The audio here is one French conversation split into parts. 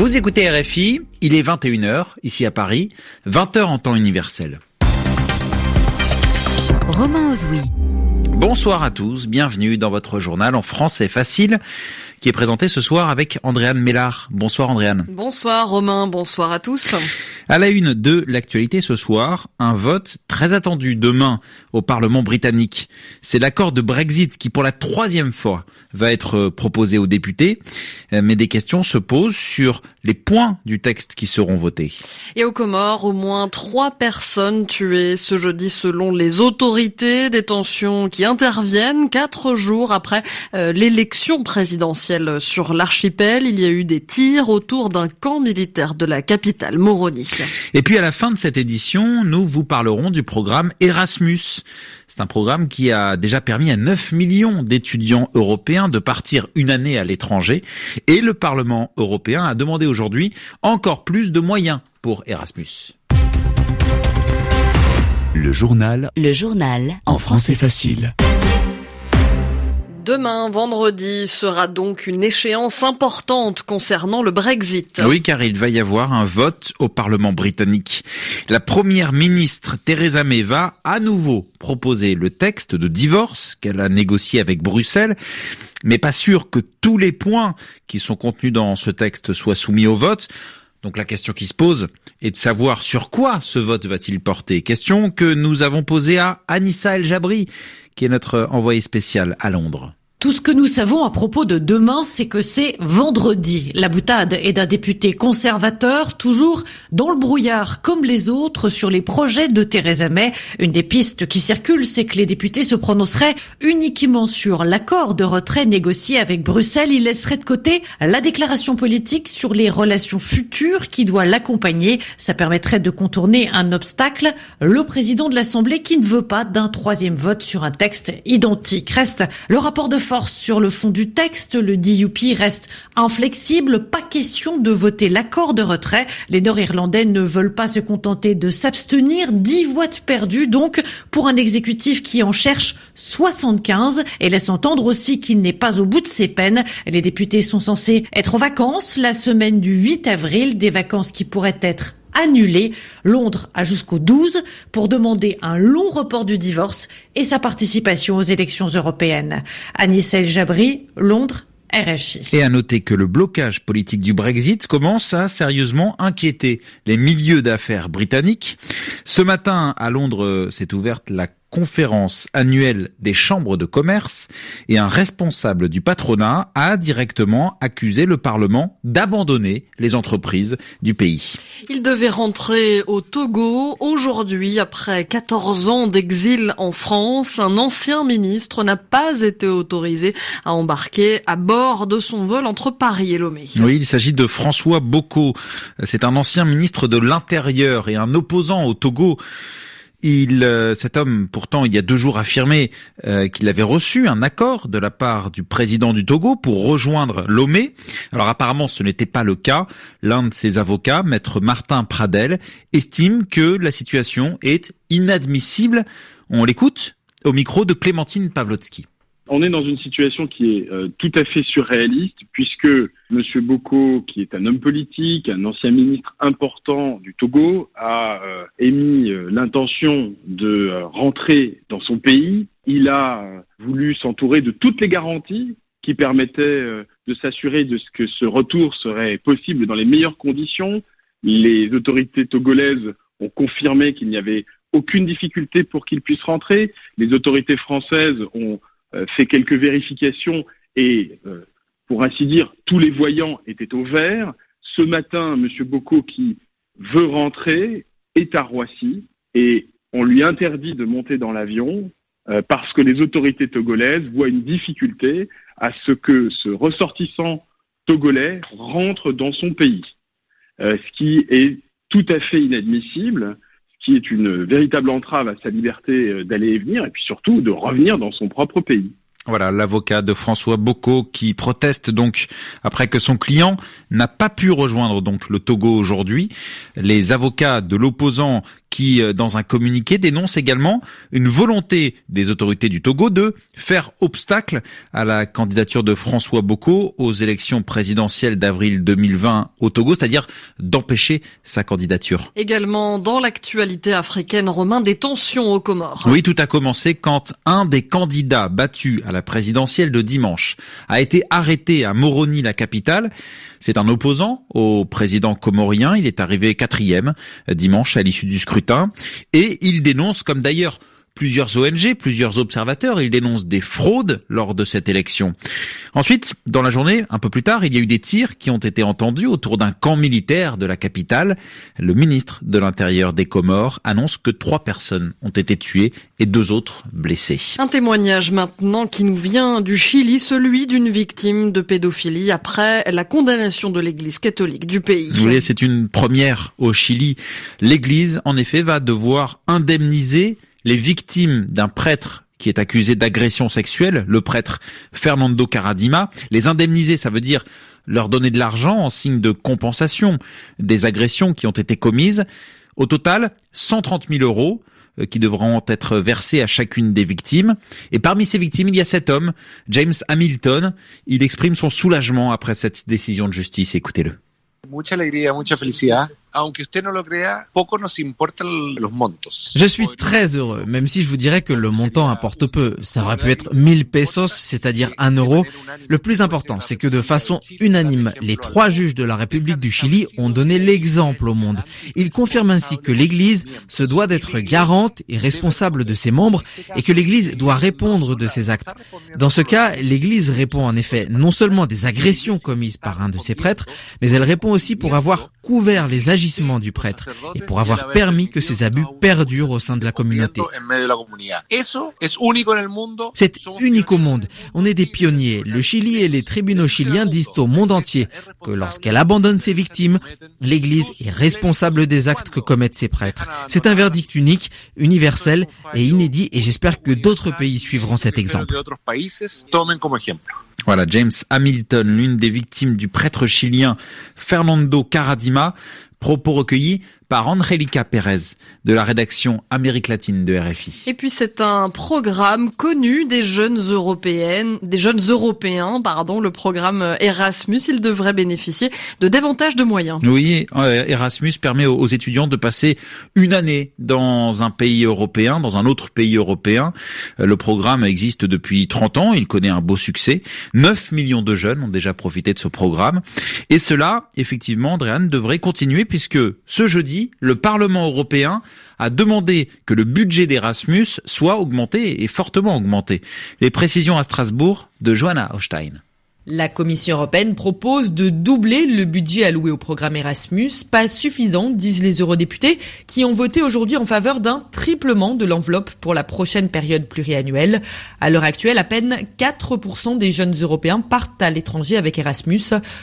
Vous écoutez RFI, il est 21h ici à Paris, 20h en temps universel. Romain Ozoui. Bonsoir à tous, bienvenue dans votre journal en français facile qui est présenté ce soir avec Andréane Mélard. Bonsoir Andréane. Bonsoir Romain, bonsoir à tous. À la une de l'actualité ce soir, un vote très attendu demain au Parlement britannique. C'est l'accord de Brexit qui pour la troisième fois va être proposé aux députés, mais des questions se posent sur les points du texte qui seront votés. Et aux Comores, au moins trois personnes tuées ce jeudi selon les autorités, des tensions qui interviennent quatre jours après euh, l'élection présidentielle sur l'archipel. Il y a eu des tirs autour d'un camp militaire de la capitale, Moroni. Et puis à la fin de cette édition, nous vous parlerons du programme Erasmus. C'est un programme qui a déjà permis à 9 millions d'étudiants européens de partir une année à l'étranger. Et le Parlement européen a demandé aujourd'hui encore plus de moyens pour Erasmus. Le journal. Le journal. En français facile. Demain, vendredi, sera donc une échéance importante concernant le Brexit. Oui, car il va y avoir un vote au Parlement britannique. La première ministre Theresa May va à nouveau proposer le texte de divorce qu'elle a négocié avec Bruxelles, mais pas sûr que tous les points qui sont contenus dans ce texte soient soumis au vote. Donc la question qui se pose est de savoir sur quoi ce vote va-t-il porter. Question que nous avons posée à Anissa El Jabri, qui est notre envoyé spécial à Londres. Tout ce que nous savons à propos de demain, c'est que c'est vendredi. La boutade est d'un député conservateur, toujours dans le brouillard, comme les autres, sur les projets de Theresa May. Une des pistes qui circulent, c'est que les députés se prononceraient uniquement sur l'accord de retrait négocié avec Bruxelles. Ils laisseraient de côté la déclaration politique sur les relations futures qui doit l'accompagner. Ça permettrait de contourner un obstacle. Le président de l'Assemblée qui ne veut pas d'un troisième vote sur un texte identique. Reste le rapport de force sur le fond du texte. Le DUP reste inflexible. Pas question de voter l'accord de retrait. Les Nord-Irlandais ne veulent pas se contenter de s'abstenir. 10 voix perdues donc pour un exécutif qui en cherche 75 et laisse entendre aussi qu'il n'est pas au bout de ses peines. Les députés sont censés être en vacances la semaine du 8 avril, des vacances qui pourraient être annulé. Londres a jusqu'au 12 pour demander un long report du divorce et sa participation aux élections européennes. Anis El Jabri, Londres, RFI. Et à noter que le blocage politique du Brexit commence à sérieusement inquiéter les milieux d'affaires britanniques. Ce matin, à Londres, s'est ouverte la conférence annuelle des chambres de commerce et un responsable du patronat a directement accusé le Parlement d'abandonner les entreprises du pays. Il devait rentrer au Togo aujourd'hui après 14 ans d'exil en France. Un ancien ministre n'a pas été autorisé à embarquer à bord de son vol entre Paris et Lomé. Oui, il s'agit de François Bocco. C'est un ancien ministre de l'Intérieur et un opposant au Togo. Il, euh, cet homme, pourtant, il y a deux jours affirmé euh, qu'il avait reçu un accord de la part du président du Togo pour rejoindre Lomé. Alors apparemment, ce n'était pas le cas. L'un de ses avocats, maître Martin Pradel, estime que la situation est inadmissible. On l'écoute au micro de Clémentine Pavlotsky on est dans une situation qui est euh, tout à fait surréaliste, puisque M. Boko, qui est un homme politique, un ancien ministre important du Togo, a euh, émis euh, l'intention de rentrer dans son pays. Il a voulu s'entourer de toutes les garanties qui permettaient de s'assurer de ce que ce retour serait possible dans les meilleures conditions. Les autorités togolaises ont confirmé qu'il n'y avait aucune difficulté pour qu'il puisse rentrer. Les autorités françaises ont fait quelques vérifications et, euh, pour ainsi dire, tous les voyants étaient au vert. Ce matin, M. Bocco, qui veut rentrer, est à Roissy et on lui interdit de monter dans l'avion euh, parce que les autorités togolaises voient une difficulté à ce que ce ressortissant togolais rentre dans son pays, ce qui est tout à fait inadmissible qui est une véritable entrave à sa liberté euh, d'aller et venir, et puis surtout de revenir dans son propre pays. Voilà, l'avocat de François Bocco qui proteste donc après que son client n'a pas pu rejoindre donc le Togo aujourd'hui. Les avocats de l'opposant qui, euh, dans un communiqué, dénoncent également une volonté des autorités du Togo de faire obstacle à la candidature de François Bocco aux élections présidentielles d'avril 2020 au Togo, c'est-à-dire d'empêcher sa candidature. Également dans l'actualité africaine, Romain, des tensions aux Comores. Oui, tout a commencé quand un des candidats battus à la présidentielle de dimanche a été arrêté à Moroni, la capitale. C'est un opposant au président comorien. Il est arrivé quatrième dimanche à l'issue du scrutin. Et il dénonce, comme d'ailleurs plusieurs ONG, plusieurs observateurs. Ils dénoncent des fraudes lors de cette élection. Ensuite, dans la journée, un peu plus tard, il y a eu des tirs qui ont été entendus autour d'un camp militaire de la capitale. Le ministre de l'Intérieur des Comores annonce que trois personnes ont été tuées et deux autres blessées. Un témoignage maintenant qui nous vient du Chili, celui d'une victime de pédophilie après la condamnation de l'Église catholique du pays. Oui, c'est une première au Chili. L'Église, en effet, va devoir indemniser les victimes d'un prêtre qui est accusé d'agression sexuelle, le prêtre Fernando Caradima. Les indemniser, ça veut dire leur donner de l'argent en signe de compensation des agressions qui ont été commises. Au total, 130 000 euros euh, qui devront être versés à chacune des victimes. Et parmi ces victimes, il y a cet homme, James Hamilton. Il exprime son soulagement après cette décision de justice. Écoutez-le. Je suis très heureux, même si je vous dirais que le montant importe peu. Ça aurait pu être 1000 pesos, c'est-à-dire 1 euro. Le plus important, c'est que de façon unanime, les trois juges de la République du Chili ont donné l'exemple au monde. Ils confirment ainsi que l'Église se doit d'être garante et responsable de ses membres et que l'Église doit répondre de ses actes. Dans ce cas, l'Église répond en effet non seulement des agressions commises par un de ses prêtres, mais elle répond aussi pour avoir couvert les agissements du prêtre et pour avoir permis que ces abus perdurent au sein de la communauté. C'est unique au monde. On est des pionniers. Le Chili et les tribunaux chiliens disent au monde entier que lorsqu'elle abandonne ses victimes, l'Église est responsable des actes que commettent ses prêtres. C'est un verdict unique, universel et inédit et j'espère que d'autres pays suivront cet exemple. Voilà, James Hamilton, l'une des victimes du prêtre chilien Fernando Caradima, propos recueillis par Angelica Pérez de la rédaction Amérique latine de RFI. Et puis c'est un programme connu des jeunes européennes, des jeunes européens, pardon, le programme Erasmus. Il devrait bénéficier de davantage de moyens. Oui, euh, Erasmus permet aux étudiants de passer une année dans un pays européen, dans un autre pays européen. Euh, le programme existe depuis 30 ans, il connaît un beau succès. 9 millions de jeunes ont déjà profité de ce programme. Et cela, effectivement, Andréane, devrait continuer puisque ce jeudi, le Parlement européen a demandé que le budget d'Erasmus soit augmenté et fortement augmenté. Les précisions à Strasbourg de Johanna Hochstein. La Commission européenne propose de doubler le budget alloué au programme Erasmus, pas suffisant, disent les eurodéputés, qui ont voté aujourd'hui en faveur d'un triplement de l'enveloppe pour la prochaine période pluriannuelle. À l'heure actuelle, à peine 4% des jeunes européens partent à l'étranger avec Erasmus.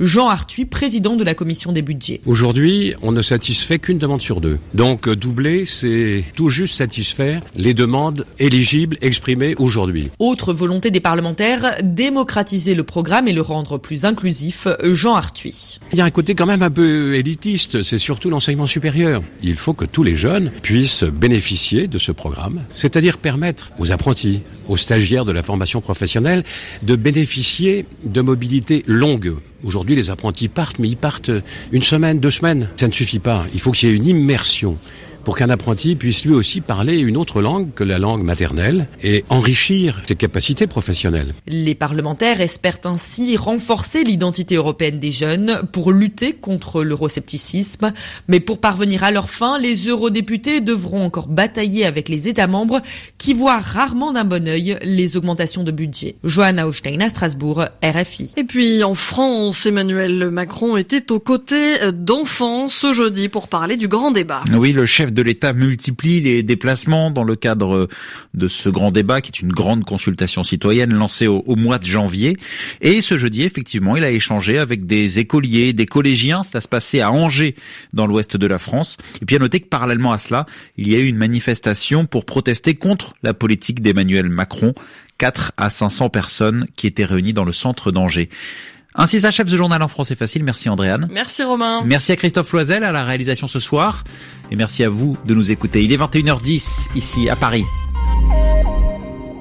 Jean Arthuis, président de la Commission des budgets. Aujourd'hui, on ne satisfait qu'une demande sur deux. Donc doubler, c'est tout juste satisfaire les demandes éligibles exprimées aujourd'hui. Autre volonté des parlementaires, démocratiser le programme et le rendre plus inclusif, Jean Arthuis. Il y a un côté quand même un peu élitiste, c'est surtout l'enseignement supérieur. Il faut que tous les jeunes puissent bénéficier de ce programme, c'est-à-dire permettre aux apprentis, aux stagiaires de la formation professionnelle de bénéficier de mobilité longue. Aujourd'hui, les apprentis partent, mais ils partent une semaine, deux semaines. Ça ne suffit pas. Il faut qu'il y ait une immersion pour qu'un apprenti puisse lui aussi parler une autre langue que la langue maternelle et enrichir ses capacités professionnelles. Les parlementaires espèrent ainsi renforcer l'identité européenne des jeunes pour lutter contre l'euroscepticisme. Mais pour parvenir à leur fin, les eurodéputés devront encore batailler avec les États membres qui voient rarement d'un bon œil les augmentations de budget. Johanna Austein à Strasbourg, RFI. Et puis en France, Emmanuel Macron était aux côtés d'enfants ce jeudi pour parler du grand débat. Oui, le chef de l'État multiplie les déplacements dans le cadre de ce grand débat qui est une grande consultation citoyenne lancée au, mois de janvier. Et ce jeudi, effectivement, il a échangé avec des écoliers, des collégiens. Ça se passait à Angers, dans l'ouest de la France. Et puis à noter que parallèlement à cela, il y a eu une manifestation pour protester contre la politique d'Emmanuel Macron. 4 à 500 personnes qui étaient réunies dans le centre d'Angers. Ainsi s'achève ce journal en français facile. Merci Andréane. Merci Romain. Merci à Christophe Loisel à la réalisation ce soir. Et merci à vous de nous écouter. Il est 21h10 ici à Paris.